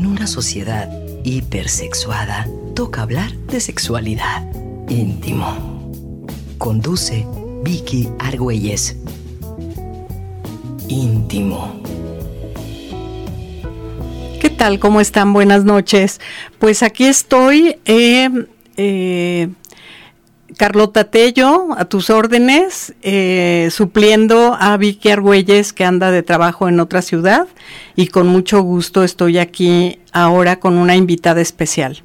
En una sociedad hipersexuada, toca hablar de sexualidad. Íntimo. Conduce Vicky Argüelles. Íntimo. ¿Qué tal? ¿Cómo están? Buenas noches. Pues aquí estoy, eh, eh, Carlota Tello, a tus órdenes, eh, supliendo a Vicky Argüelles, que anda de trabajo en otra ciudad, y con mucho gusto estoy aquí ahora con una invitada especial.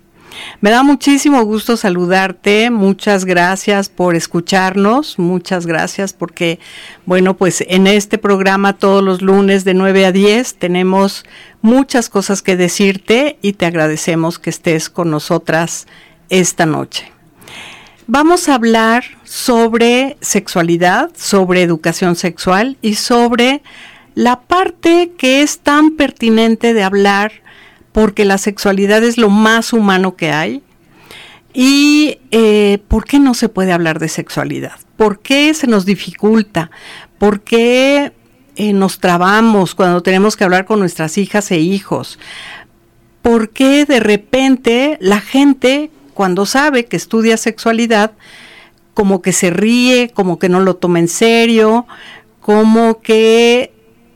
Me da muchísimo gusto saludarte, muchas gracias por escucharnos, muchas gracias porque, bueno, pues en este programa todos los lunes de 9 a 10 tenemos muchas cosas que decirte y te agradecemos que estés con nosotras esta noche. Vamos a hablar sobre sexualidad, sobre educación sexual y sobre la parte que es tan pertinente de hablar porque la sexualidad es lo más humano que hay. ¿Y eh, por qué no se puede hablar de sexualidad? ¿Por qué se nos dificulta? ¿Por qué eh, nos trabamos cuando tenemos que hablar con nuestras hijas e hijos? ¿Por qué de repente la gente, cuando sabe que estudia sexualidad, como que se ríe, como que no lo toma en serio, como que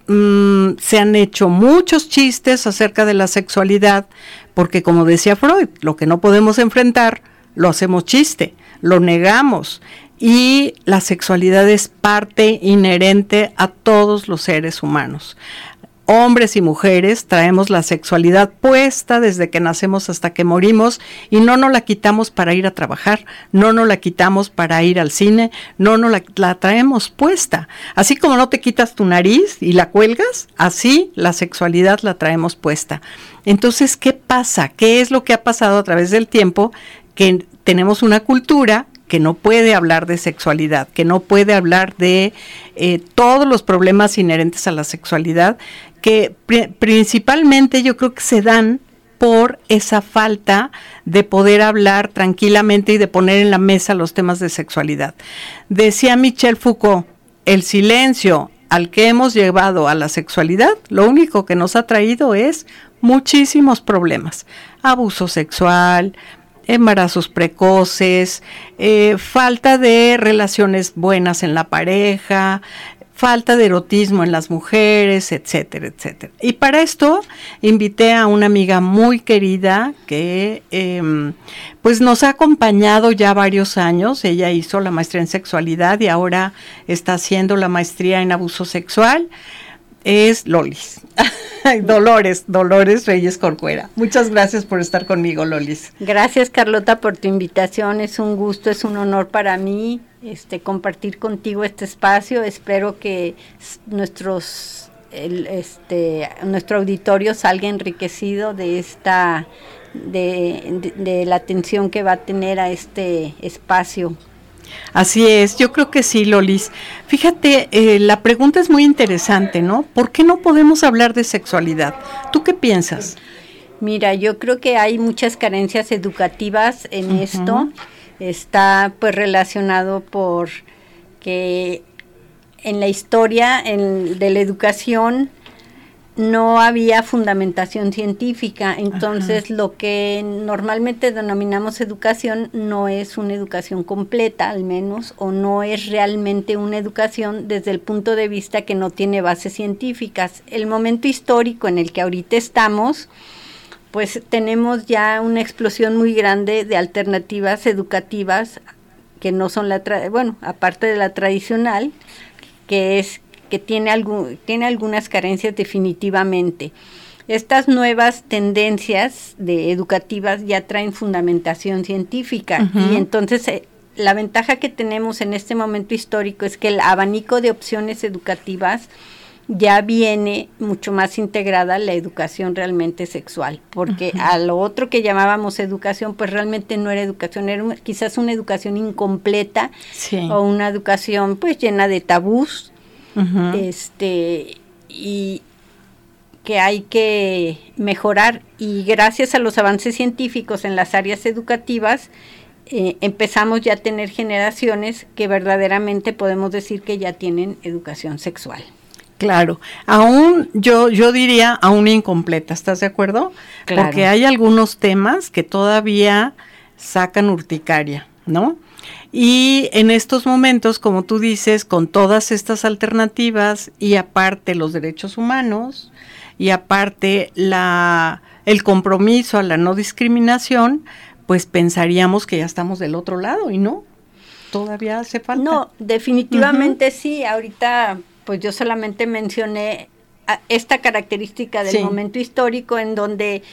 Mm, se han hecho muchos chistes acerca de la sexualidad, porque como decía Freud, lo que no podemos enfrentar, lo hacemos chiste, lo negamos. Y la sexualidad es parte inherente a todos los seres humanos hombres y mujeres traemos la sexualidad puesta desde que nacemos hasta que morimos y no nos la quitamos para ir a trabajar, no nos la quitamos para ir al cine, no nos la, traemos puesta. Así como no te quitas tu nariz y la cuelgas, así la sexualidad la traemos puesta. Entonces, ¿qué pasa? ¿Qué es lo que ha pasado a través del tiempo? Que tenemos una cultura que no puede hablar de sexualidad, que no puede hablar de eh, todos los problemas inherentes a la sexualidad, que principalmente yo creo que se dan por esa falta de poder hablar tranquilamente y de poner en la mesa los temas de sexualidad. Decía Michel Foucault, el silencio al que hemos llevado a la sexualidad, lo único que nos ha traído es muchísimos problemas. Abuso sexual, embarazos precoces, eh, falta de relaciones buenas en la pareja, falta de erotismo en las mujeres, etcétera, etcétera. Y para esto invité a una amiga muy querida que em, pues nos ha acompañado ya varios años. Ella hizo la maestría en sexualidad y ahora está haciendo la maestría en abuso sexual. Es Lolis. Dolores, Dolores Reyes Corcuera. Muchas gracias por estar conmigo, Lolis. Gracias, Carlota, por tu invitación. Es un gusto, es un honor para mí este, compartir contigo este espacio. Espero que nuestros, este, nuestro auditorio salga enriquecido de esta, de, la atención que va a tener a este espacio. Así es, yo creo que sí, Lolis. Fíjate, eh, la pregunta es muy interesante, ¿no? ¿Por qué no podemos hablar de sexualidad? ¿Tú qué piensas? Mira, yo creo que hay muchas carencias educativas en esto está pues relacionado por que en la historia de la educación no había fundamentación científica, entonces lo que normalmente denominamos educación no es una educación completa al menos, o no es realmente una educación desde el punto de vista que no tiene bases científicas. El momento histórico en el que ahorita estamos, pues tenemos ya una explosión muy grande de alternativas educativas que no son la, bueno, aparte de la tradicional, que es que tiene, algún, tiene algunas carencias definitivamente. Estas nuevas tendencias de educativas ya traen fundamentación científica y entonces eh, la ventaja que tenemos en este momento histórico es que el abanico de opciones educativas ya viene mucho más integrada la educación realmente sexual, porque a lo otro que llamábamos educación, pues realmente no era educación, era quizás una educación incompleta o una educación pues llena de tabús, este, y que hay que mejorar y gracias a los avances científicos en las áreas educativas, eh, empezamos ya a tener generaciones que verdaderamente podemos decir que ya tienen educación sexual. Claro, aún yo yo diría aún incompleta, ¿estás de acuerdo? Claro. Porque hay algunos temas que todavía sacan urticaria, ¿no? Y en estos momentos, como tú dices, con todas estas alternativas y aparte los derechos humanos y aparte la el compromiso a la no discriminación, pues pensaríamos que ya estamos del otro lado y no. Todavía hace falta. No, definitivamente sí. Ahorita, pues yo solamente mencioné esta característica del Sí. momento histórico en donde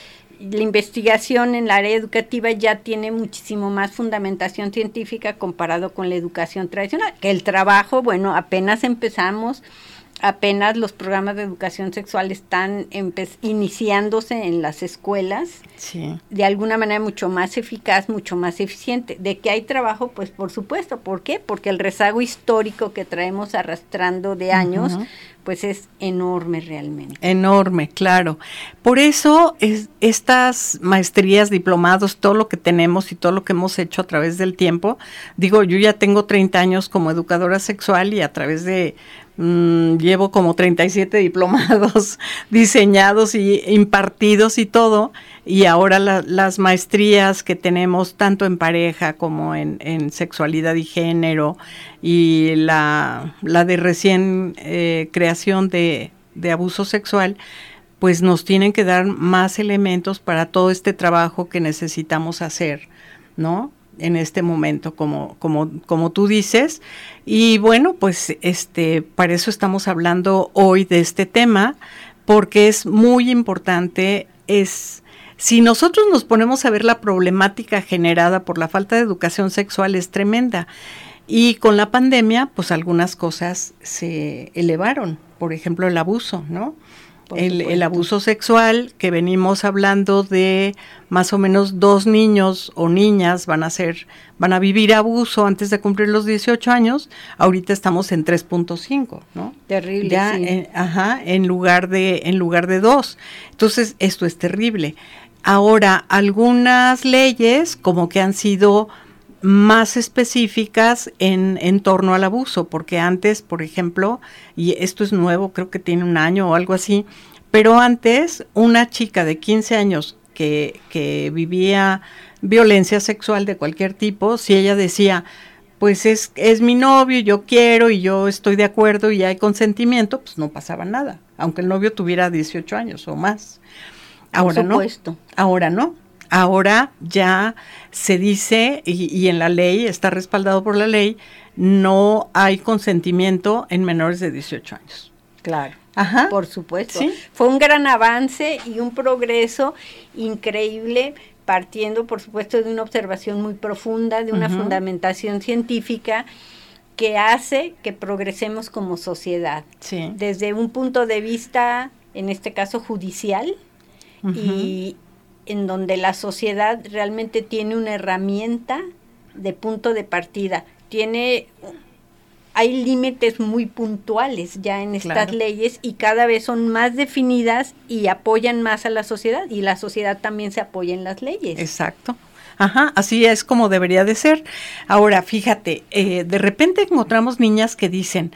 la investigación en la área educativa ya tiene muchísimo más fundamentación científica comparado con la educación tradicional. Que el trabajo, bueno, apenas empezamos, apenas los programas de educación sexual están iniciándose en las escuelas Sí. de alguna manera mucho más eficaz, mucho más eficiente. De que hay trabajo, pues por supuesto. ¿Por qué? Porque el rezago histórico que traemos arrastrando de años, pues es enorme realmente. Enorme, claro. Por eso es, estas maestrías, diplomados, todo lo que tenemos y todo lo que hemos hecho a través del tiempo, digo, yo ya tengo 30 años como educadora sexual y a través de, mm, llevo como 37 diplomados diseñados y impartidos y todo, y ahora la- las maestrías que tenemos tanto en pareja como en, en sexualidad y género y la, la de recién eh, creación de, de abuso sexual, pues nos tienen que dar más elementos para todo este trabajo que necesitamos hacer, ¿no? En este momento, como, como, como tú dices. Y bueno, pues este, para eso estamos hablando hoy de este tema, porque es muy importante, es si nosotros nos ponemos a ver la problemática generada por la falta de educación sexual es tremenda. Y con la pandemia, pues algunas cosas se elevaron, por ejemplo, el abuso, ¿no? El, abuso sexual, que venimos hablando de más o menos dos niños o niñas van a ser, van a vivir abuso antes de cumplir los 18 años, ahorita estamos en 3.5, ¿no? Terrible. ya sí. en, ajá, en lugar de en lugar de dos. Entonces, esto es terrible. Ahora, algunas leyes como que han sido más específicas en, en torno al abuso, porque antes, por ejemplo, y esto es nuevo, creo que tiene un año o algo así, pero antes una chica de 15 años que, que vivía violencia sexual de cualquier tipo, si ella decía, pues es, es mi novio, yo quiero y yo estoy de acuerdo y hay consentimiento, pues no pasaba nada, aunque el novio tuviera 18 años o más. Ahora no. supuesto. Ahora no. Ahora ya se dice, y, y en la ley, está respaldado por la ley, no hay consentimiento en menores de 18 años. Claro. Ajá. Por supuesto. Sí. Fue un gran avance y un progreso increíble, partiendo, por supuesto, de una observación muy profunda, de una fundamentación científica que hace que progresemos como sociedad. Sí. Desde un punto de vista, en este caso, judicial, y en donde la sociedad realmente tiene una herramienta de punto de partida. Tiene hay límites muy puntuales ya en estas Claro. leyes y cada vez son más definidas y apoyan más a la sociedad y la sociedad también se apoya en las leyes. Exacto. Ajá, así es como debería de ser. Ahora, fíjate, eh, de repente encontramos niñas que dicen,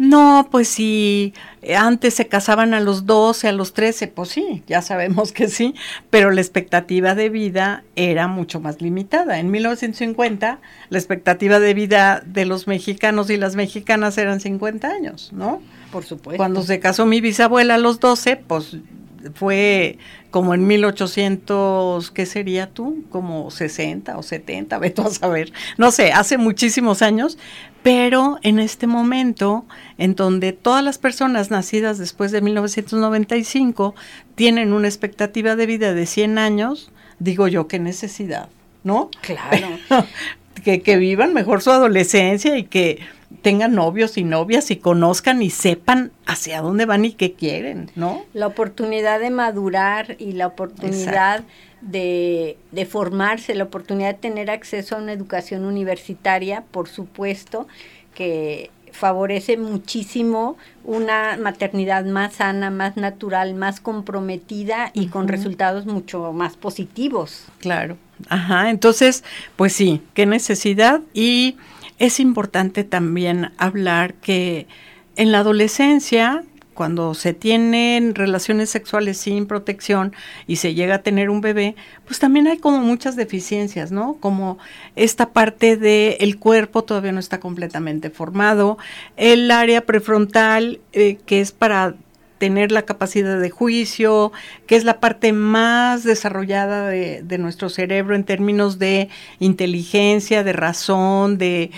no, pues si eh, antes se casaban a los 12, a los 13, pues sí, ya sabemos que sí, pero la expectativa de vida era mucho más limitada. En 1950, la expectativa de vida de los mexicanos y las mexicanas eran 50 años, ¿no? Por supuesto. Cuando se casó mi bisabuela a los 12, pues fue como en 1800, ¿qué sería tú? Como 60 o 70, ve tú a saber. No sé, hace muchísimos años, pero en este momento en donde todas las personas nacidas después de 1995 tienen una expectativa de vida de 100 años, digo yo, qué necesidad, ¿no? Claro. que, que vivan mejor su adolescencia y que tengan novios y novias y conozcan y sepan hacia dónde van y qué quieren, ¿no? La oportunidad de madurar y la oportunidad de, de formarse, la oportunidad de tener acceso a una educación universitaria, por supuesto, que favorece muchísimo una maternidad más sana, más natural, más comprometida y con resultados mucho más positivos. Claro. Ajá, entonces, pues sí, qué necesidad. Y es importante también hablar que en la adolescencia, cuando se tienen relaciones sexuales sin protección y se llega a tener un bebé, pues también hay como muchas deficiencias, ¿no? Como esta parte del cuerpo todavía no está completamente formado, el área prefrontal eh, que es para tener la capacidad de juicio, que es la parte más desarrollada de, nuestro cerebro en términos de inteligencia, de razón, de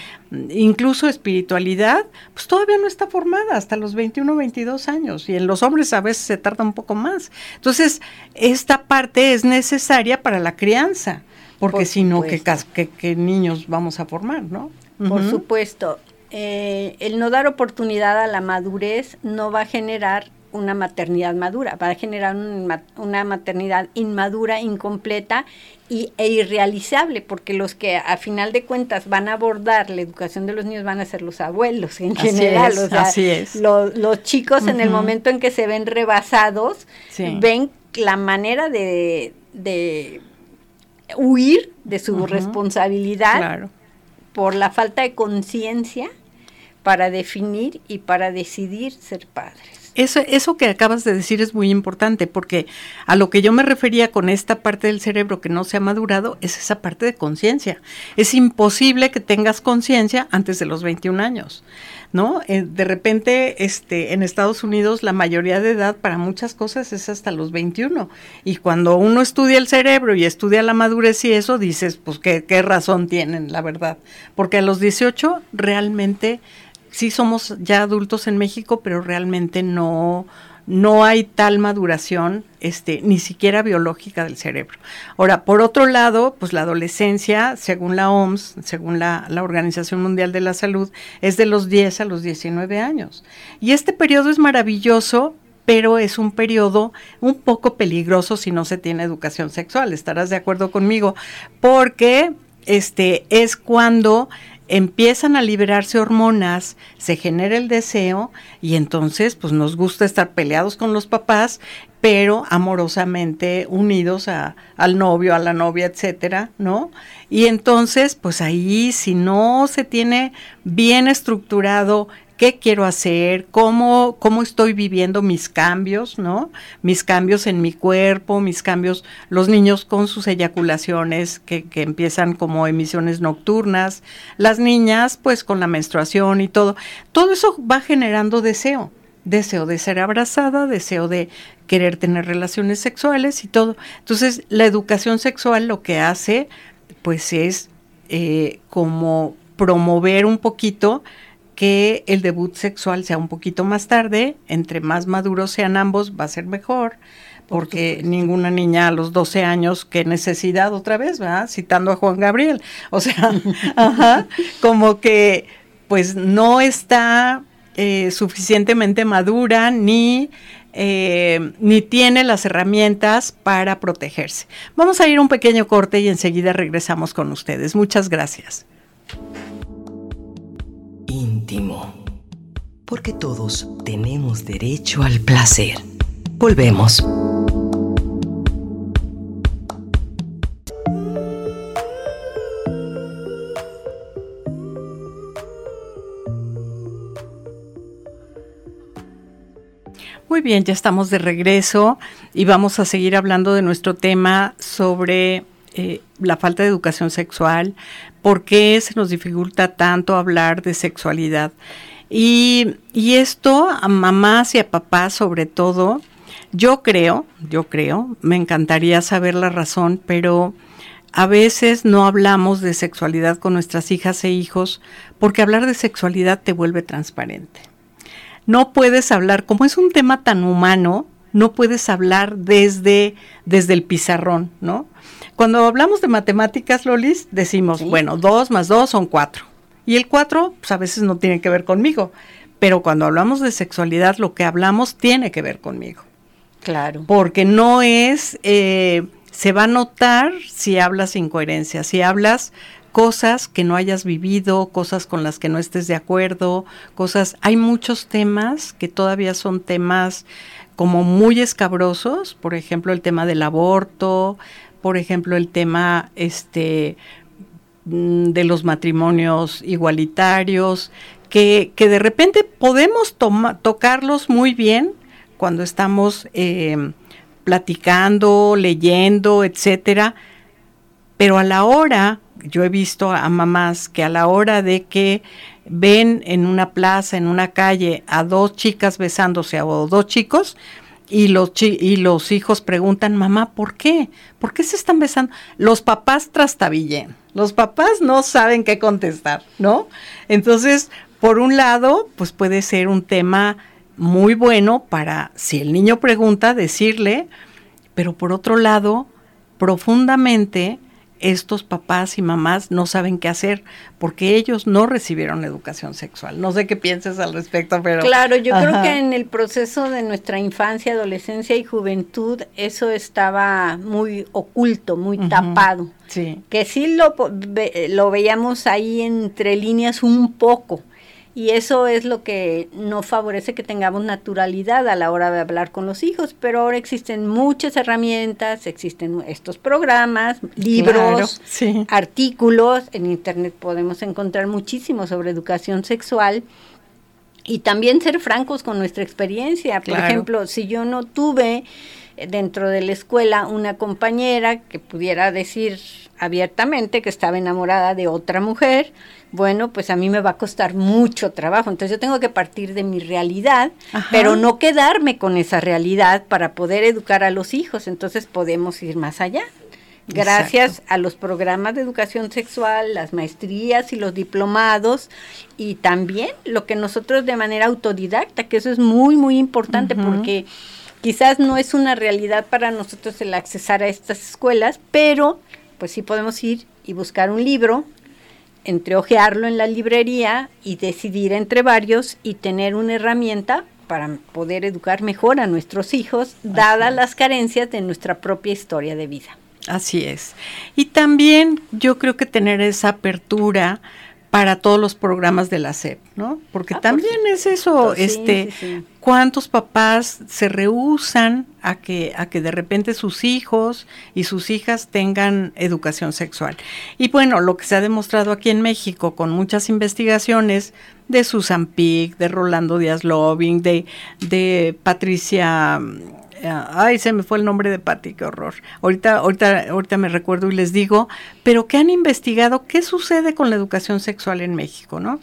incluso espiritualidad, pues todavía no está formada hasta los 21, 22 años y en los hombres a veces se tarda un poco más. Entonces, esta parte es necesaria para la crianza, porque si no, ¿qué, niños vamos a formar, no? Por supuesto. Eh, el no dar oportunidad a la madurez no va a generar una maternidad madura, va a generar una maternidad inmadura, incompleta y, e irrealizable, porque los que a final de cuentas van a abordar la educación de los niños van a ser los abuelos en general. así es. los chicos en el momento en que se ven rebasados, ven la manera de, huir de su responsabilidad por la falta de conciencia para definir y para decidir ser padres. Eso, eso que acabas de decir es muy importante porque a lo que yo me refería con esta parte del cerebro que no se ha madurado es esa parte de conciencia. Es imposible que tengas conciencia antes de los 21 años, ¿no? Eh, de repente, este, en Estados Unidos la mayoría de edad para muchas cosas es hasta los 21 y cuando uno estudia el cerebro y estudia la madurez y eso dices, pues qué, qué razón tienen, la verdad, porque a los 18 realmente sí somos ya adultos en México, pero realmente no, no hay tal maduración, este, ni siquiera biológica del cerebro. Ahora, por otro lado, pues la adolescencia, según la OMS, según la, la, Organización Mundial de la Salud, es de los 10 a los 19 años. Y este periodo es maravilloso, pero es un periodo un poco peligroso si no se tiene educación sexual. Estarás de acuerdo conmigo, porque este es cuando empiezan a liberarse hormonas, se genera el deseo y entonces pues nos gusta estar peleados con los papás, pero amorosamente unidos a, al novio, a la novia, etcétera, ¿no? Y entonces, pues ahí si no se tiene bien estructurado qué quiero hacer, cómo, cómo estoy viviendo mis cambios, ¿no? Mis cambios en mi cuerpo, mis cambios, los niños con sus eyaculaciones que, que empiezan como emisiones nocturnas, las niñas pues con la menstruación y todo. Todo eso va generando deseo deseo de ser abrazada, deseo de querer tener relaciones sexuales y todo. Entonces, la educación sexual lo que hace, pues es eh, como promover un poquito que el debut sexual sea un poquito más tarde, entre más maduros sean ambos va a ser mejor, porque ninguna niña a los 12 años, qué necesidad otra vez, ¿verdad? Citando a Juan Gabriel, o sea, ajá, como que pues no está eh, suficientemente madura ni eh, ni tiene las herramientas para protegerse. Vamos a ir a un pequeño corte y enseguida regresamos con ustedes. Muchas gracias íntimo. Porque todos tenemos derecho al placer. Volvemos. Muy bien, ya estamos de regreso y vamos a seguir hablando de nuestro tema sobre eh, la falta de educación sexual, por qué se nos dificulta tanto hablar de sexualidad. Y, esto a mamás y a papás sobre todo, yo creo, yo creo, me encantaría saber la razón, pero a veces no hablamos de sexualidad con nuestras hijas e hijos porque hablar de sexualidad te vuelve transparente. No puedes hablar, como es un tema tan humano, no puedes hablar desde, desde el pizarrón, ¿no? Cuando hablamos de matemáticas, Lolis, decimos, bueno, dos más dos son cuatro. Y el cuatro, pues a veces no tiene que ver conmigo. Pero cuando hablamos de sexualidad, lo que hablamos tiene que ver conmigo. Claro. Porque no es, eh, se va a notar si hablas incoherencia, si hablas cosas que no hayas vivido, cosas con las que no estés de acuerdo, cosas, hay muchos temas que todavía son temas como muy escabrosos, por ejemplo, el tema del aborto, por ejemplo, el tema este, mm, de los matrimonios igualitarios, que, que de repente podemos tocarlos muy bien cuando estamos eh, platicando, leyendo, etcétera, pero a la hora, yo he visto a mamás que a la hora de que ven en una plaza, en una calle, a dos chicas besándose o dos chicos, y los, y los hijos preguntan, mamá, ¿por qué? ¿Por qué se están besando? Los papás trastabillen, los papás no saben qué contestar, ¿no? Entonces, por un lado, pues puede ser un tema muy bueno para, si el niño pregunta, decirle, pero por otro lado, profundamente, estos papás y mamás no saben qué hacer porque ellos no recibieron educación sexual. No sé qué pienses al respecto, pero... Claro, yo creo que en el proceso de nuestra infancia, adolescencia y juventud eso estaba muy oculto, muy tapado. Sí. Que sí lo, lo veíamos ahí entre líneas un poco y eso es lo que no favorece que tengamos naturalidad a la hora de hablar con los hijos, pero ahora existen muchas herramientas, existen estos programas, libros, artículos, en internet podemos encontrar muchísimo sobre educación sexual y también ser francos con nuestra experiencia. Por ejemplo, si yo no tuve dentro de la escuela una compañera que pudiera decir abiertamente que estaba enamorada de otra mujer, bueno, pues a mí me va a costar mucho trabajo. Entonces yo tengo que partir de mi realidad, pero no quedarme con esa realidad para poder educar a los hijos. Entonces podemos ir más allá. Gracias a los programas de educación sexual, las maestrías y los diplomados y también lo que nosotros de manera autodidacta, que eso es muy, muy importante porque quizás no es una realidad para nosotros el accesar a estas escuelas, pero pues sí podemos ir y buscar un libro, entreojearlo en la librería y decidir entre varios y tener una herramienta para poder educar mejor a nuestros hijos, dadas las carencias de nuestra propia historia de vida. Así es. Y también yo creo que tener esa apertura para todos los programas de la SEP, ¿no? Porque ah, también es eso, este, cuántos papás se rehusan a que, a que de repente sus hijos y sus hijas tengan educación sexual. Y bueno, lo que se ha demostrado aquí en México con muchas investigaciones de Susan Pick, de Rolando Díaz Loving, de, de Patricia ay, se me fue el nombre de Patti, qué horror. Ahorita, ahorita, ahorita me recuerdo y les digo, pero que han investigado qué sucede con la educación sexual en México, ¿no?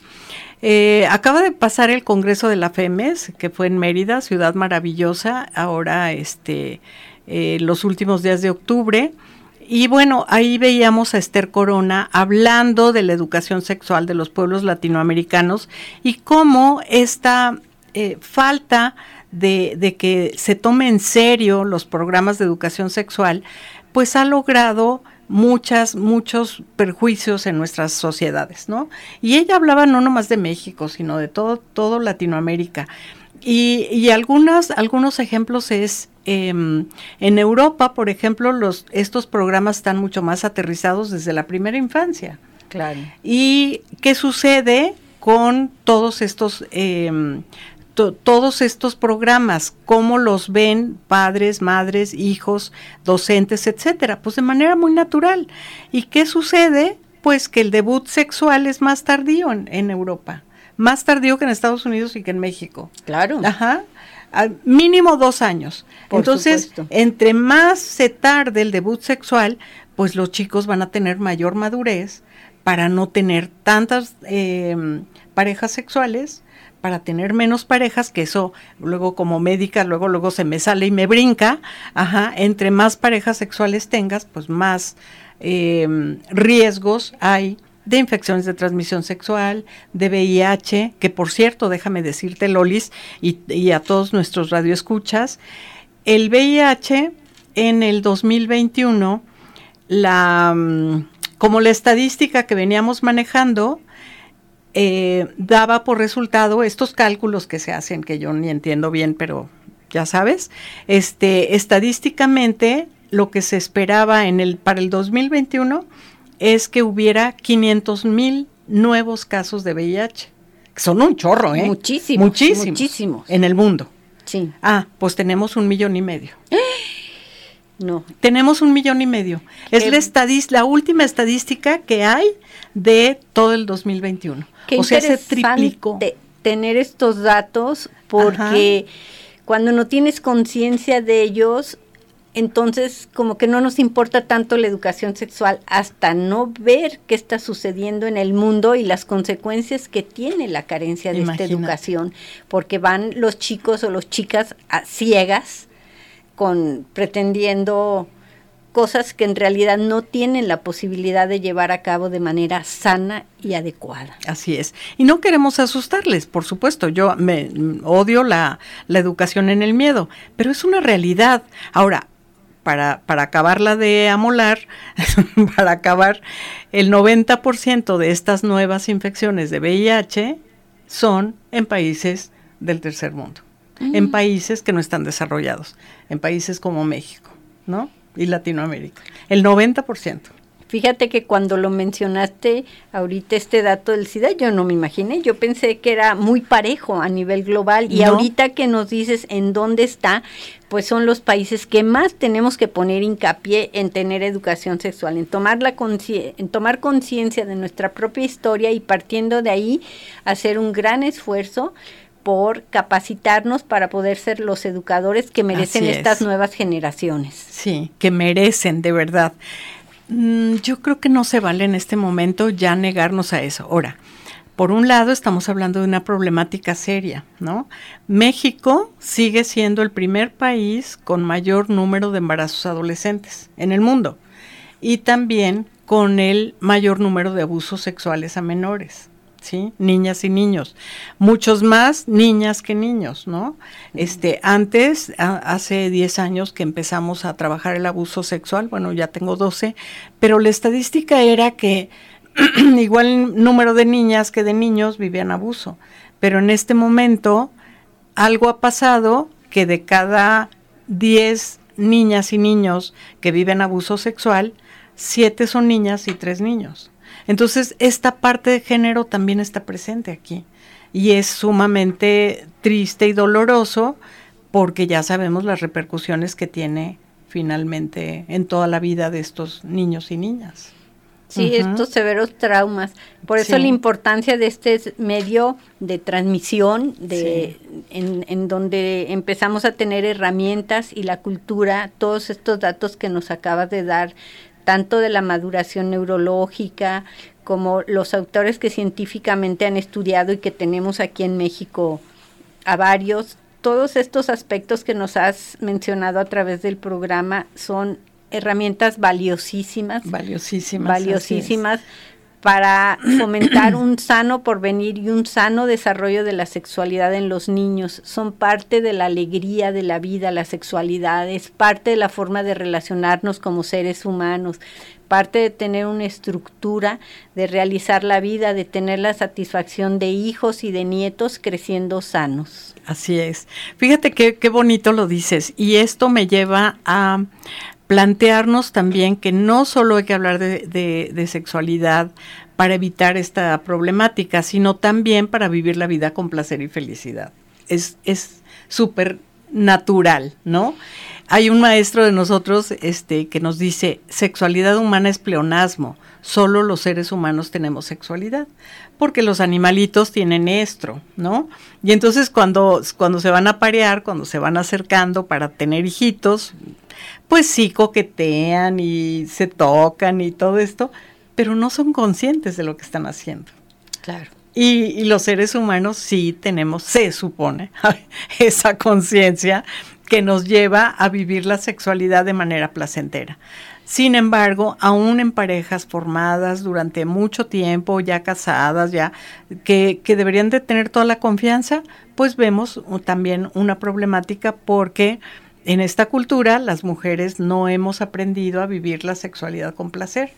Eh, acaba de pasar el Congreso de la FEMES, que fue en Mérida, ciudad maravillosa, ahora este, eh, los últimos días de octubre. Y bueno, ahí veíamos a Esther Corona hablando de la educación sexual de los pueblos latinoamericanos y cómo esta eh, falta de, que se tome en serio los programas de educación sexual, pues ha logrado muchas, muchos perjuicios en nuestras sociedades, ¿no? Y ella hablaba no nomás de México, sino de todo, todo Latinoamérica. Y, y algunas, algunos ejemplos es em, en Europa, por ejemplo, los, estos programas están mucho más aterrizados desde la primera infancia. Claro. ¿Y qué sucede con todos estos eh, todos estos programas, cómo los ven padres, madres, hijos, docentes, etcétera, pues de manera muy natural. ¿Y qué sucede? Pues que el debut sexual es más tardío en, Europa, más tardío que en Estados Unidos y que en México. Claro. Ajá. mínimo dos años. Entonces, entre más se tarde el debut sexual, pues los chicos van a tener mayor madurez para no tener tantas eh, parejas sexuales para tener menos parejas, que eso luego como médica, luego luego se me sale y me brinca, ajá, entre más parejas sexuales tengas, pues más em, riesgos hay de infecciones de transmisión sexual, de VIH, que por cierto, déjame decirte, Lolis, y, y a todos nuestros radioescuchas, el VIH en el 2021, la, mm, como la estadística que veníamos manejando, eh, daba por resultado estos cálculos que se hacen, que yo ni entiendo bien, pero ya sabes, este, estadísticamente lo que se esperaba en el, para el 2021 es que hubiera 500 mil nuevos casos de VIH. Son un chorro, ¿eh? Muchísimos. Muchísimos. En el mundo. Sí. Ah, pues tenemos un millón y medio. No. Tenemos un millón y medio. Es la, estadis la última estadística que hay de todo el 2021. o sea, se triplicó. Tener estos datos porque cuando no tienes conciencia de ellos, entonces como que no nos importa tanto la educación sexual hasta no ver qué está sucediendo en el mundo y las consecuencias que tiene la carencia de esta educación, porque van los chicos o las chicas a ciegas con pretendiendo cosas que en realidad no tienen la posibilidad de llevar a cabo de manera sana y adecuada. Así es. Y no queremos asustarles, por supuesto. Yo me odio la, la educación en el miedo, pero es una realidad. Ahora, para, para acabarla de amolar, para acabar, el 90% de estas nuevas infecciones de VIH son en países del tercer mundo, en mm. países que no están desarrollados, en países como México, ¿no? Y Latinoamérica. El 90%. Fíjate que cuando lo mencionaste ahorita este dato del SIDA, yo no me imaginé, yo pensé que era muy parejo a nivel global y ahorita que nos dices en dónde está, pues son los países que más tenemos que poner hincapié en tener educación sexual, en tomar la en tomar conciencia de nuestra propia historia y partiendo de ahí hacer un gran esfuerzo por capacitarnos para poder ser los educadores que merecen estas nuevas generaciones. Sí, que merecen de verdad. Mm, yo creo que no se vale en este momento ya negarnos a eso. Ahora, por un lado estamos hablando de una problemática seria, ¿no? México sigue siendo el primer país con mayor número de embarazos adolescentes en el mundo y también con el mayor número de abusos sexuales a menores. ¿Sí? Niñas y niños. Muchos más niñas que niños, ¿no? Este, antes, hace 10 años que empezamos a trabajar el abuso sexual, bueno, ya tengo 12, pero la estadística era que igual número de niñas que de niños vivían abuso. Pero en este momento algo ha pasado que de cada 10 niñas y niños que viven abuso sexual, 7 son niñas y 3 niños. Entonces, esta parte de género también está presente aquí y es sumamente triste y doloroso porque ya sabemos las repercusiones que tiene finalmente en toda la vida de estos niños y niñas. Sí, estos severos traumas. Por eso la importancia de este medio de transmisión, de, en, en, donde empezamos a tener herramientas y la cultura, todos estos datos que nos acabas de dar tanto de la maduración neurológica como los autores que científicamente han estudiado y que tenemos aquí en México a varios. Todos estos aspectos que nos has mencionado a través del programa son herramientas valiosísimas. Valiosísimas. Valiosísimas para fomentar un sano porvenir y un sano desarrollo de la sexualidad en los niños. Son parte de la alegría de la vida, la sexualidad, es parte de la forma de relacionarnos como seres humanos, parte de tener una estructura, de realizar la vida, de tener la satisfacción de hijos y de nietos creciendo sanos. Así es. Fíjate qué, qué bonito lo dices. Y esto me lleva a plantearnos también que no solo hay que hablar de, sexualidad para evitar esta problemática, sino también para vivir la vida con placer y felicidad. Es súper natural, ¿no? Hay un maestro de nosotros este, que nos dice, sexualidad humana es pleonasmo, solo los seres humanos tenemos sexualidad, porque los animalitos tienen estro, ¿no? Y entonces cuando, cuando se van a parear, cuando se van acercando para tener hijitos, pues sí coquetean y se tocan y todo esto, pero no son conscientes de lo que están haciendo. Claro. Y, los seres humanos sí tenemos, se supone, esa conciencia que nos lleva a vivir la sexualidad de manera placentera. Sin embargo, aún en parejas formadas durante mucho tiempo, ya casadas, ya que, que deberían de tener toda la confianza, pues vemos también una problemática porque en esta cultura las mujeres no hemos aprendido a vivir la sexualidad con placer,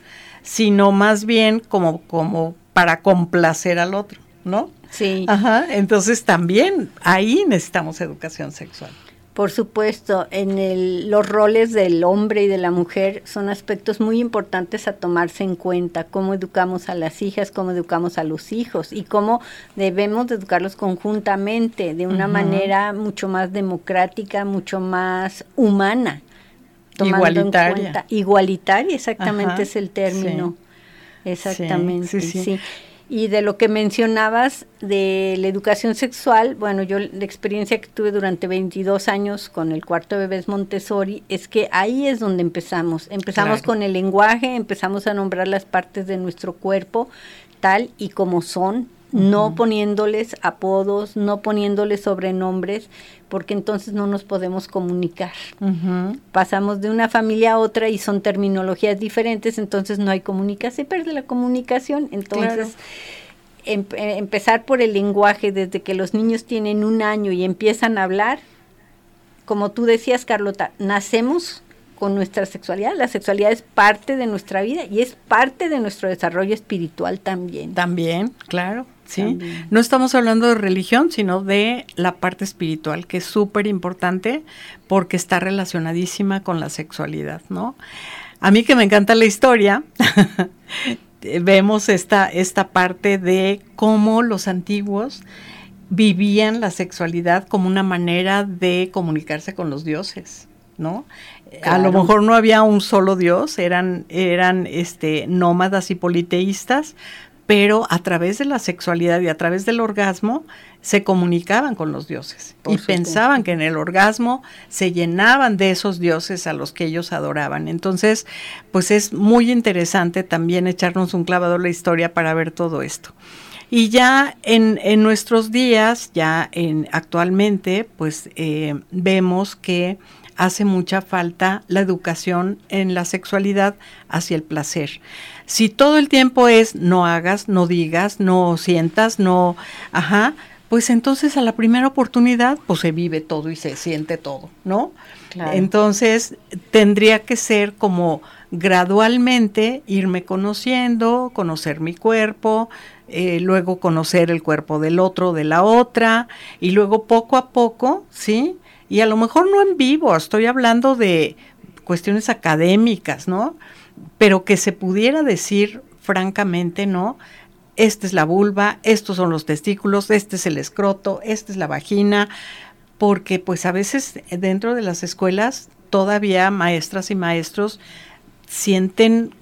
sino más bien como, como para complacer al otro, ¿no? Sí. Ajá, entonces también ahí necesitamos educación sexual. Por supuesto, en el, los roles del hombre y de la mujer son aspectos muy importantes a tomarse en cuenta, cómo educamos a las hijas, cómo educamos a los hijos y cómo debemos educarlos conjuntamente, de una manera mucho más democrática, mucho más humana igualitaria. Igualitaria, exactamente es el término. Exactamente, sí, Y de lo que mencionabas de la educación sexual, bueno, yo la experiencia que tuve durante 22 años con el cuarto de bebés Montessori es que ahí es donde empezamos. Empezamos con el lenguaje, empezamos a nombrar las partes de nuestro cuerpo tal y como son, no poniéndoles apodos, no poniéndoles sobrenombres, porque entonces no nos podemos comunicar. Pasamos de una familia a otra y son terminologías diferentes, entonces no hay comunicación, se pierde la comunicación, entonces... Em, eh, empezar por el lenguaje desde que los niños tienen un año y empiezan a hablar, como tú decías, Carlota, nacemos con nuestra sexualidad. La sexualidad es parte de nuestra vida y es parte de nuestro desarrollo espiritual también. También, claro. Sí, no estamos hablando de religión, sino de la parte espiritual, que es súper importante porque está relacionadísima con la sexualidad, ¿no? A mí que me encanta la historia, vemos esta, esta parte de cómo los antiguos vivían la sexualidad como una manera de comunicarse con los dioses, ¿no? A lo mejor no había un solo dios, eran, eran este, nómadas y politeístas, pero a través de la sexualidad y a través del orgasmo se comunicaban con los dioses y pensaban que en el orgasmo se llenaban de esos dioses a los que ellos adoraban. Entonces, pues es muy interesante también echarnos un clavado en la historia para ver todo esto. Y ya en, en nuestros días, ya en, actualmente, pues eh, vemos que hace mucha falta la educación en la sexualidad hacia el placer. Si todo el tiempo es no hagas, no digas, no sientas, no, ajá, pues entonces a la primera oportunidad pues se vive todo y se siente todo, ¿no? Entonces tendría que ser como gradualmente irme conociendo, conocer mi cuerpo, eh, luego conocer el cuerpo del otro, de la otra, y luego poco a poco, ¿sí? Y a lo mejor no en vivo, estoy hablando de cuestiones académicas, ¿no? Pero que se pudiera decir francamente, ¿no? Esta es la vulva, estos son los testículos, este es el escroto, esta es la vagina, porque pues a veces dentro de las escuelas todavía maestras y maestros sienten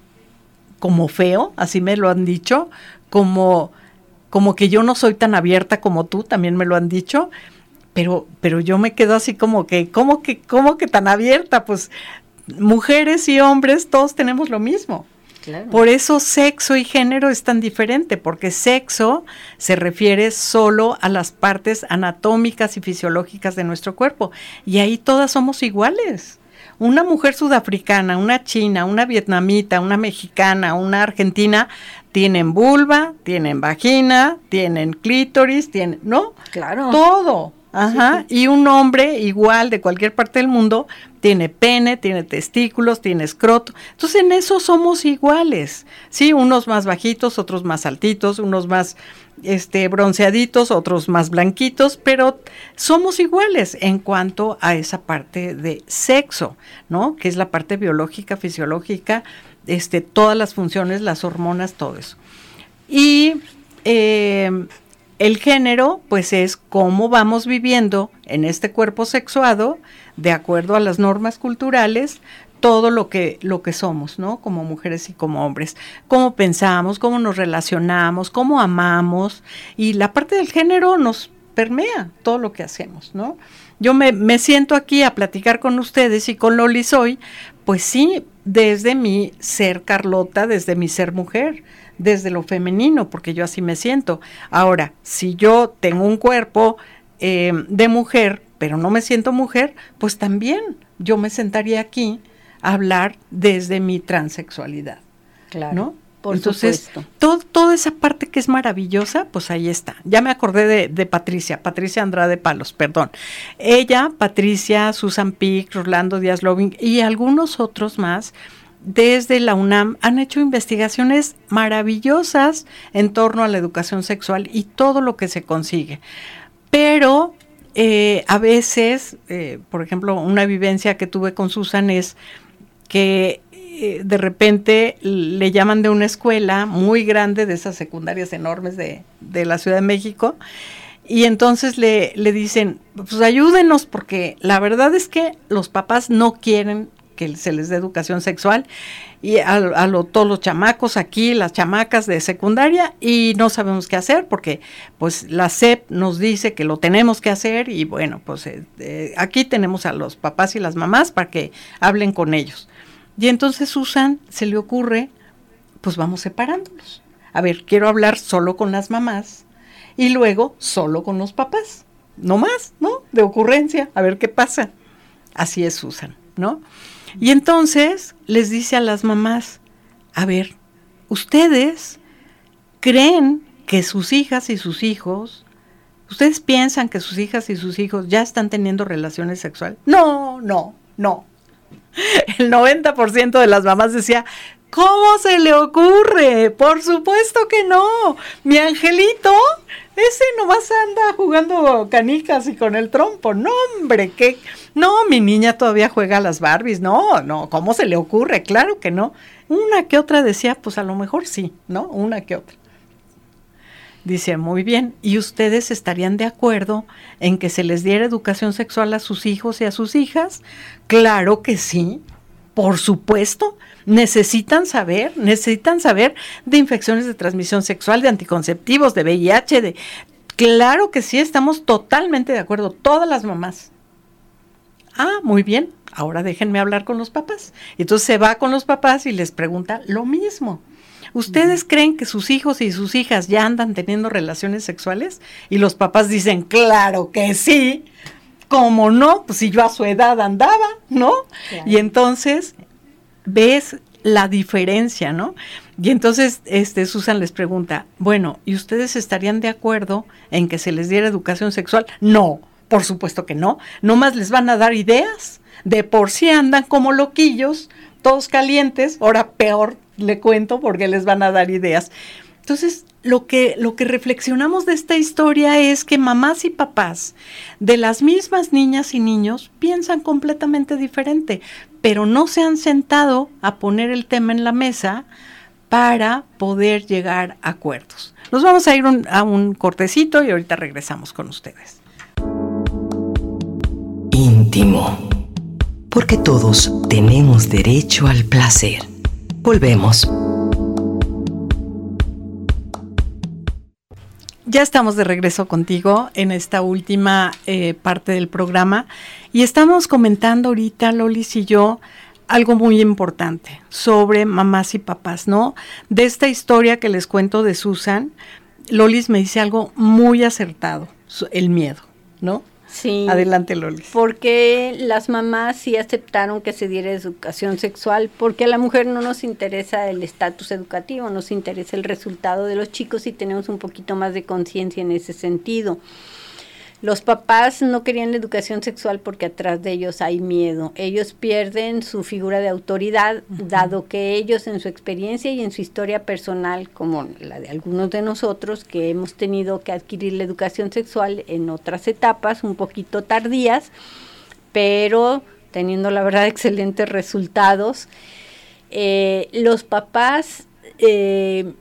como feo, así me lo han dicho, como, como que yo no soy tan abierta como tú, también me lo han dicho, pero, pero yo me quedo así como que, ¿cómo que, cómo que tan abierta? Pues mujeres y hombres, todos tenemos lo mismo. Por eso sexo y género es tan diferente, porque sexo se refiere solo a las partes anatómicas y fisiológicas de nuestro cuerpo, y ahí todas somos iguales. Una mujer sudafricana, una china, una vietnamita, una mexicana, una argentina, tienen vulva, tienen vagina, tienen clítoris, tienen, ¿no? Claro. Todo. Ajá, y un hombre igual de cualquier parte del mundo tiene pene, tiene testículos, tiene escroto. Entonces en eso somos iguales, ¿sí? Unos más bajitos, otros más altitos, unos más este bronceaditos, otros más blanquitos, pero somos iguales en cuanto a esa parte de sexo, ¿no? Que es la parte biológica, fisiológica, este, todas las funciones, las hormonas, todo eso. Y eh, el género, pues es cómo vamos viviendo en este cuerpo sexuado, de acuerdo a las normas culturales, todo lo que, lo que somos, ¿no? Como mujeres y como hombres. Cómo pensamos, cómo nos relacionamos, cómo amamos. Y la parte del género nos permea todo lo que hacemos, ¿no? Yo me, me siento aquí a platicar con ustedes y con Loli Soy, pues sí, desde mi ser Carlota, desde mi ser mujer desde lo femenino, porque yo así me siento. Ahora, si yo tengo un cuerpo eh, de mujer, pero no me siento mujer, pues también yo me sentaría aquí a hablar desde mi transexualidad. Claro. ¿No? Por Entonces, toda esa parte que es maravillosa, pues ahí está. Ya me acordé de, de, Patricia, Patricia Andrade Palos, perdón. Ella, Patricia, Susan Pick, Rolando Díaz Loving y algunos otros más desde la UNAM han hecho investigaciones maravillosas en torno a la educación sexual y todo lo que se consigue. Pero eh, a veces, eh, por ejemplo, una vivencia que tuve con Susan es que eh, de repente le llaman de una escuela muy grande, de esas secundarias enormes de, de la Ciudad de México, y entonces le, le dicen, pues ayúdenos porque la verdad es que los papás no quieren que se les dé educación sexual y a, todos los chamacos aquí, las chamacas de secundaria y no sabemos qué hacer porque pues la SEP nos dice que lo tenemos que hacer y bueno, pues eh, eh, aquí tenemos a los papás y las mamás para que hablen con ellos. Y entonces Susan se le ocurre, pues vamos separándolos. A ver, quiero hablar solo con las mamás y luego solo con los papás. No más, ¿no? De ocurrencia, a ver qué pasa. Así es Susan, ¿no? Y entonces les dice a las mamás, a ver, ustedes creen que sus hijas y sus hijos, ustedes piensan que sus hijas y sus hijos ya están teniendo relaciones sexuales. No, no, no. El 90% de las mamás decía, ¿cómo se le ocurre? Por supuesto que no. Mi angelito ese nomás anda jugando canicas y con el trompo. No, hombre, que no, mi niña todavía juega a las Barbies. No, no, ¿cómo se le ocurre? Claro que no. Una que otra decía, pues a lo mejor sí, ¿no? Una que otra. Dice, muy bien, ¿y ustedes estarían de acuerdo en que se les diera educación sexual a sus hijos y a sus hijas? Claro que sí, por supuesto necesitan saber, necesitan saber de infecciones de transmisión sexual, de anticonceptivos, de VIH, de claro que sí, estamos totalmente de acuerdo, todas las mamás. Ah, muy bien, ahora déjenme hablar con los papás. Entonces se va con los papás y les pregunta lo mismo. ¿Ustedes creen que sus hijos y sus hijas ya andan teniendo relaciones sexuales? Y los papás dicen, claro que sí. como no? Pues si yo a su edad andaba, ¿no? Y entonces ves la diferencia, ¿no? Y entonces este Susan les pregunta, bueno, ¿y ustedes estarían de acuerdo en que se les diera educación sexual? No, por supuesto que no. No más les van a dar ideas. De por sí andan como loquillos, todos calientes, ahora peor le cuento porque les van a dar ideas. Entonces, lo que, lo que reflexionamos de esta historia es que mamás y papás de las mismas niñas y niños piensan completamente diferente, pero no se han sentado a poner el tema en la mesa para poder llegar a acuerdos. Nos vamos a ir a un cortecito y ahorita regresamos con ustedes. Íntimo, porque todos tenemos derecho al placer. Volvemos. Ya estamos de regreso contigo en esta última eh, parte del programa y estamos comentando ahorita, Lolis y yo, algo muy importante sobre mamás y papás, ¿no? De esta historia que les cuento de Susan, Lolis me dice algo muy acertado, el miedo, ¿no? Sí. Adelante, Lolis. Porque las mamás sí aceptaron que se diera educación sexual, porque a la mujer no nos interesa el estatus educativo, nos interesa el resultado de los chicos y tenemos un poquito más de conciencia en ese sentido. Los papás no querían la educación sexual porque atrás de ellos hay miedo. Ellos pierden su figura de autoridad, dado que ellos en su experiencia y en su historia personal, como la de algunos de nosotros, que hemos tenido que adquirir la educación sexual en otras etapas, un poquito tardías, pero teniendo la verdad excelentes resultados, eh, los papás eh,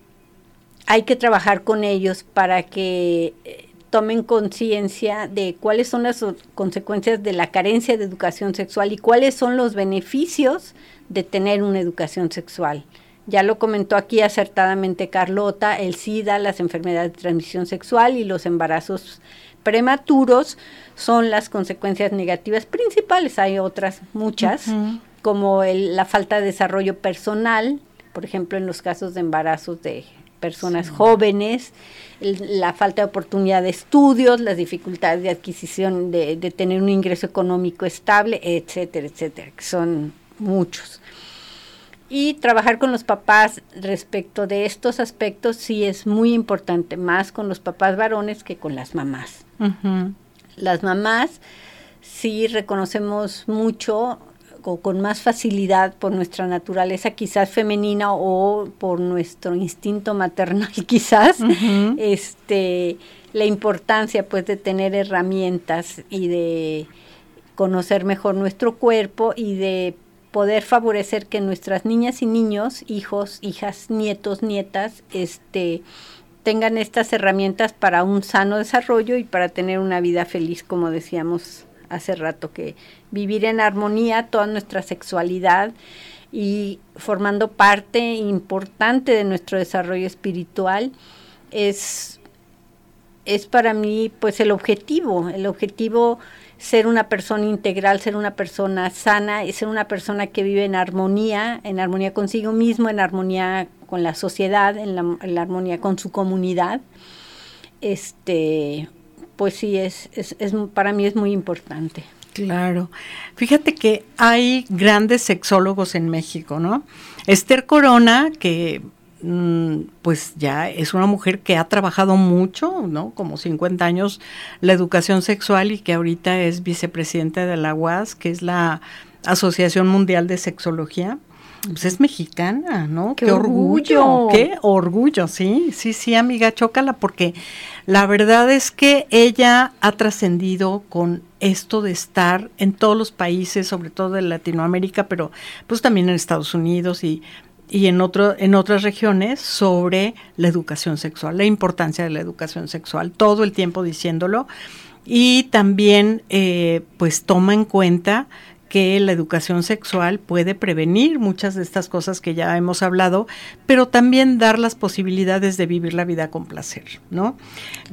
hay que trabajar con ellos para que eh, tomen conciencia de cuáles son las consecuencias de la carencia de educación sexual y cuáles son los beneficios de tener una educación sexual. Ya lo comentó aquí acertadamente Carlota, el SIDA, las enfermedades de transmisión sexual y los embarazos prematuros son las consecuencias negativas principales. Hay otras muchas, como la falta de desarrollo personal, por ejemplo, en los casos de embarazos de personas jóvenes, la falta de oportunidad de estudios, las dificultades de adquisición de, tener un ingreso económico estable, etcétera, etcétera, que son muchos. Y trabajar con los papás respecto de estos aspectos sí es muy importante, más con los papás varones que con las mamás. Las mamás sí reconocemos mucho con más facilidad por nuestra naturaleza quizás femenina o por nuestro instinto maternal quizás, este, la importancia pues de tener herramientas y de conocer mejor nuestro cuerpo y de poder favorecer que nuestras niñas y niños, hijos, hijas, nietos, nietas, este tengan estas herramientas para un sano desarrollo y para tener una vida feliz, como decíamos hace rato, que vivir en armonía toda nuestra sexualidad y formando parte importante de nuestro desarrollo espiritual es, es para mí pues el objetivo, el objetivo ser una persona integral, ser una persona sana y ser una persona que vive en armonía, en armonía consigo mismo, en armonía con la sociedad, en la, armonía con su comunidad. Este, pues sí, es, es, es, para mí es muy importante. Claro. Fíjate que hay grandes sexólogos en México, ¿no? Esther Corona, que Mm, pues ya es una mujer que ha trabajado mucho, ¿no? Como 50 años la educación sexual y que ahorita es vicepresidenta de la UAS, que es la Asociación Mundial de Sexología. Pues es mexicana, ¿no? Qué, orgullo. Qué orgullo, sí, sí, sí, amiga, chócala, porque la verdad es que ella ha trascendido con esto de estar en todos los países, sobre todo de Latinoamérica, pero pues también en Estados Unidos y y en, otro, en otras regiones sobre la educación sexual, la importancia de la educación sexual, todo el tiempo diciéndolo. Y también eh, pues toma en cuenta que la educación sexual puede prevenir muchas de estas cosas que ya hemos hablado, pero también dar las posibilidades de vivir la vida con placer, ¿no?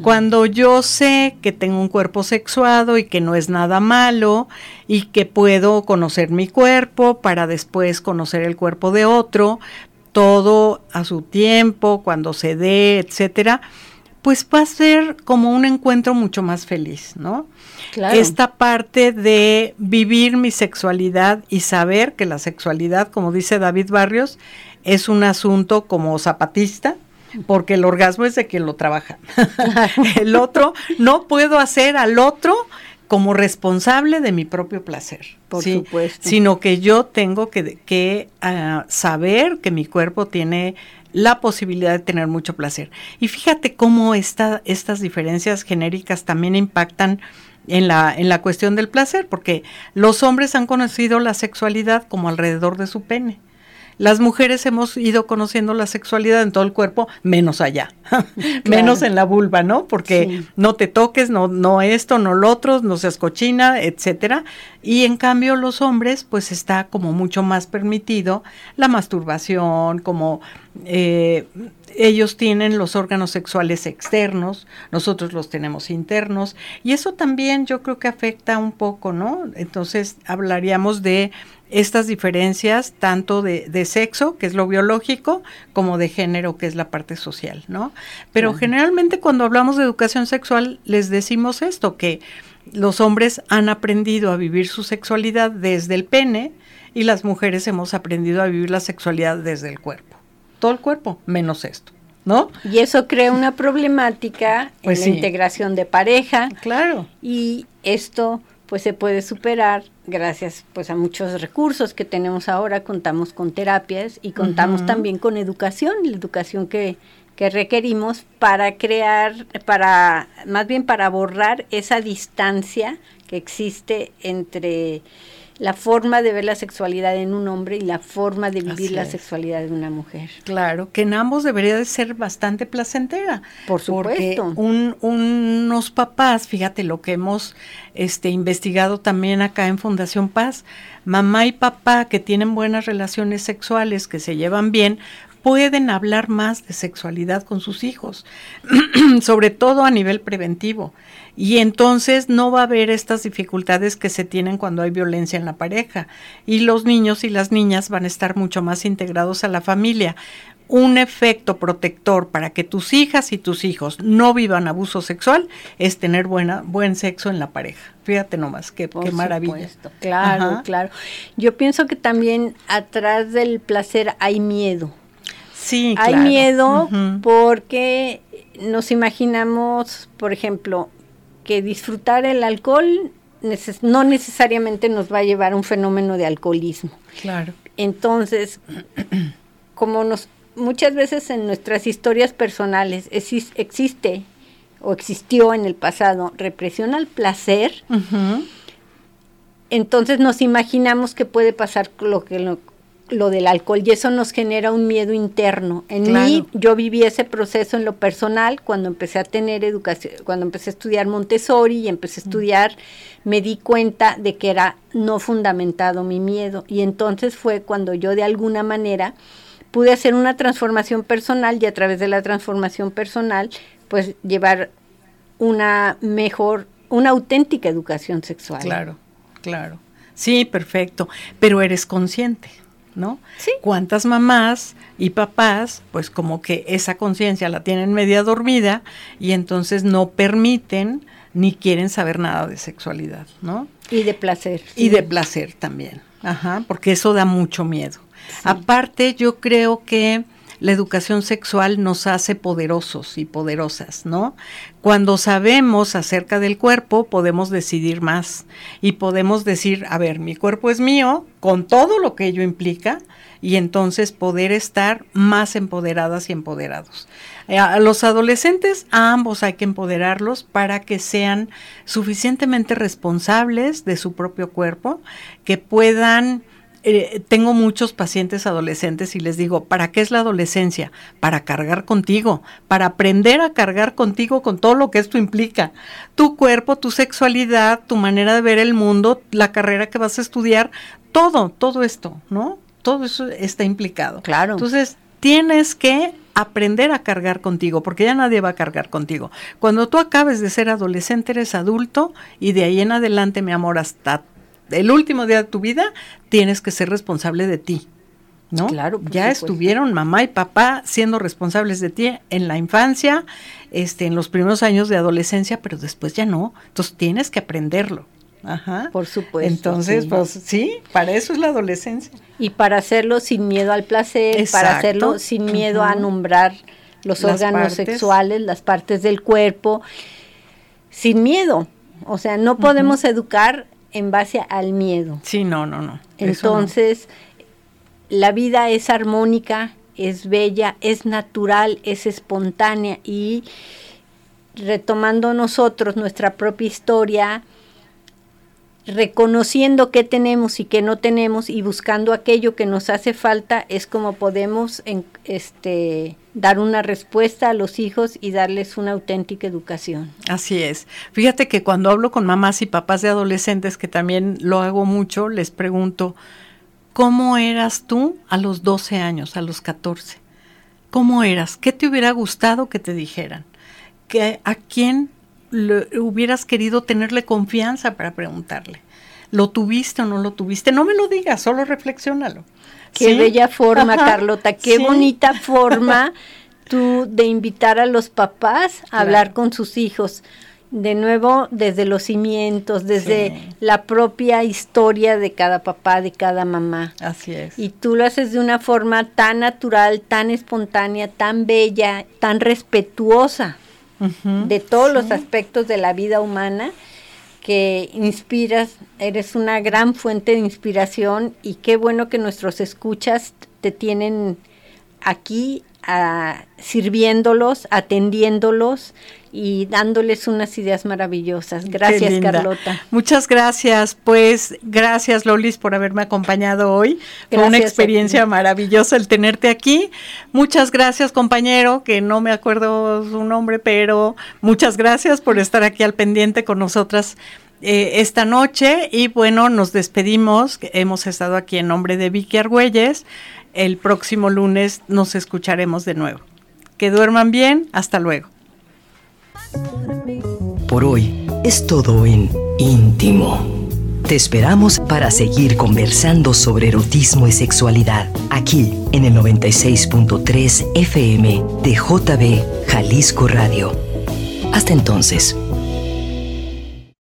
Cuando yo sé que tengo un cuerpo sexuado y que no es nada malo y que puedo conocer mi cuerpo para después conocer el cuerpo de otro, todo a su tiempo, cuando se dé, etcétera, pues va a ser como un encuentro mucho más feliz, ¿no? Esta parte de vivir mi sexualidad y saber que la sexualidad, como dice David Barrios, es un asunto como zapatista, porque el orgasmo es de quien lo trabaja. el otro, no puedo hacer al otro como responsable de mi propio placer, por supuesto, sino que yo tengo que, que ah, saber que mi cuerpo tiene la posibilidad de tener mucho placer. Y fíjate cómo esta, estas diferencias genéricas también impactan en la, en la cuestión del placer, porque los hombres han conocido la sexualidad como alrededor de su pene. Las mujeres hemos ido conociendo la sexualidad en todo el cuerpo, menos allá, menos en la vulva, ¿no? Porque no te toques, no, no esto, no lo otro, no seas cochina, etcétera. Y en cambio los hombres, pues está como mucho más permitido la masturbación, como eh, ellos tienen los órganos sexuales externos, nosotros los tenemos internos, y eso también yo creo que afecta un poco, ¿no? Entonces hablaríamos de estas diferencias tanto de, sexo, que es lo biológico, como de género, que es la parte social, ¿no? Pero generalmente cuando hablamos de educación sexual les decimos esto, que los hombres han aprendido a vivir su sexualidad desde el pene y las mujeres hemos aprendido a vivir la sexualidad desde el cuerpo. Todo el cuerpo, menos esto. ¿No? Y eso crea una problemática pues en la integración de pareja. Claro. Y esto pues se puede superar gracias pues a muchos recursos que tenemos ahora, contamos con terapias y contamos también con educación, la educación que, que requerimos para crear, para, más bien para borrar esa distancia que existe entre la forma de ver la sexualidad en un hombre y la forma de vivir la sexualidad de una mujer. Claro, que en ambos debería de ser bastante placentera. Por supuesto. Porque unos papás, fíjate lo que hemos este, investigado también acá en Fundación Paz, mamá y papá que tienen buenas relaciones sexuales, que se llevan bien, pueden hablar más de sexualidad con sus hijos, sobre todo a nivel preventivo. Y entonces no va a haber estas dificultades que se tienen cuando hay violencia en la pareja. Y los niños y las niñas van a estar mucho más integrados a la familia. Un efecto protector para que tus hijas y tus hijos no vivan abuso sexual es tener buena, buen sexo en la pareja. Fíjate nomás, qué, qué maravilla. Claro, claro. Yo pienso que también atrás del placer hay miedo Sí, Hay miedo porque nos imaginamos, por ejemplo, que disfrutar el alcohol no necesariamente nos va a llevar a un fenómeno de alcoholismo. Claro. Entonces, como nos muchas veces en nuestras historias personales existe o existió en el pasado represión al placer, entonces nos imaginamos que puede pasar lo que lo del alcohol y eso nos genera un miedo interno. En mí yo viví ese proceso en lo personal cuando empecé a tener educación, cuando empecé a estudiar Montessori y empecé a estudiar, me di cuenta de que era no fundamentado mi miedo y entonces fue cuando yo de alguna manera pude hacer una transformación personal y a través de la transformación personal pues llevar una mejor, una auténtica educación sexual. Claro, claro. Sí, perfecto, pero eres consciente. ¿No? Sí. ¿Cuántas mamás y papás, pues como que esa conciencia la tienen media dormida y entonces no permiten ni quieren saber nada de sexualidad, ¿no? Y de placer. Y de placer también, ajá, porque eso da mucho miedo. Aparte, yo creo que la educación sexual nos hace poderosos y poderosas, ¿no? Cuando sabemos acerca del cuerpo, podemos decidir más y podemos decir, a ver, mi cuerpo es mío, con todo lo que ello implica, y entonces poder estar más empoderadas y empoderados. Eh, a los adolescentes, a ambos hay que empoderarlos para que sean suficientemente responsables de su propio cuerpo, que puedan eh, tengo muchos pacientes adolescentes y les digo, ¿para qué es la adolescencia? Para cargar contigo, para aprender a cargar contigo con todo lo que esto implica. Tu cuerpo, tu sexualidad, tu manera de ver el mundo, la carrera que vas a estudiar, todo, todo esto, ¿no? Todo eso está implicado. Claro. Entonces, tienes que aprender a cargar contigo, porque ya nadie va a cargar contigo. Cuando tú acabes de ser adolescente, eres adulto y de ahí en adelante, mi amor, hasta el último día de tu vida, tienes que ser responsable de ti. ¿No? Claro, ya estuvieron mamá y papá siendo responsables de ti en la infancia, este, en los primeros años de adolescencia, pero después ya no. Entonces tienes que aprenderlo. Ajá. Por supuesto. Entonces, pues sí, para eso es la adolescencia. Y para hacerlo sin miedo al placer, para hacerlo sin miedo a nombrar los órganos sexuales, las partes del cuerpo, sin miedo. O sea, no podemos educar en base al miedo. Sí, no, no, no. Entonces, la vida es armónica, es bella, es natural, es espontánea y retomando nosotros nuestra propia historia, reconociendo qué tenemos y qué no tenemos y buscando aquello que nos hace falta es como podemos este, dar una respuesta a los hijos y darles una auténtica educación. Así es. Fíjate que cuando hablo con mamás y papás de adolescentes, que también lo hago mucho, les pregunto, ¿cómo eras tú a los 12 años, a los 14? ¿Cómo eras? ¿Qué te hubiera gustado que te dijeran? ¿Que, ¿A quién le hubieras querido tenerle confianza para preguntarle. ¿Lo tuviste o no lo tuviste? No me lo digas, solo reflexiónalo. Qué bella forma, Carlota, qué bonita forma tú de invitar a los papás a hablar con sus hijos. De nuevo, desde los cimientos, desde la propia historia de cada papá, de cada mamá. Así es. Y tú lo haces de una forma tan natural, tan espontánea, tan bella, tan respetuosa de todos los aspectos de la vida humana que inspiras, eres una gran fuente de inspiración y qué bueno que nuestros escuchas te tienen aquí sirviéndolos, atendiéndolos y dándoles unas ideas maravillosas. Gracias, Carlota. Muchas gracias. Pues gracias, Lolis, por haberme acompañado hoy. Fue una experiencia maravillosa el tenerte aquí. Muchas gracias, compañero, que no me acuerdo su nombre, pero muchas gracias por estar aquí al pendiente con nosotras. Eh, esta noche y bueno, nos despedimos. Hemos estado aquí en nombre de Vicky Argüelles el próximo lunes nos escucharemos de nuevo. Que duerman bien, hasta luego. Por hoy es todo en íntimo. Te esperamos para seguir conversando sobre erotismo y sexualidad aquí en el 96.3 FM de JB Jalisco Radio. Hasta entonces.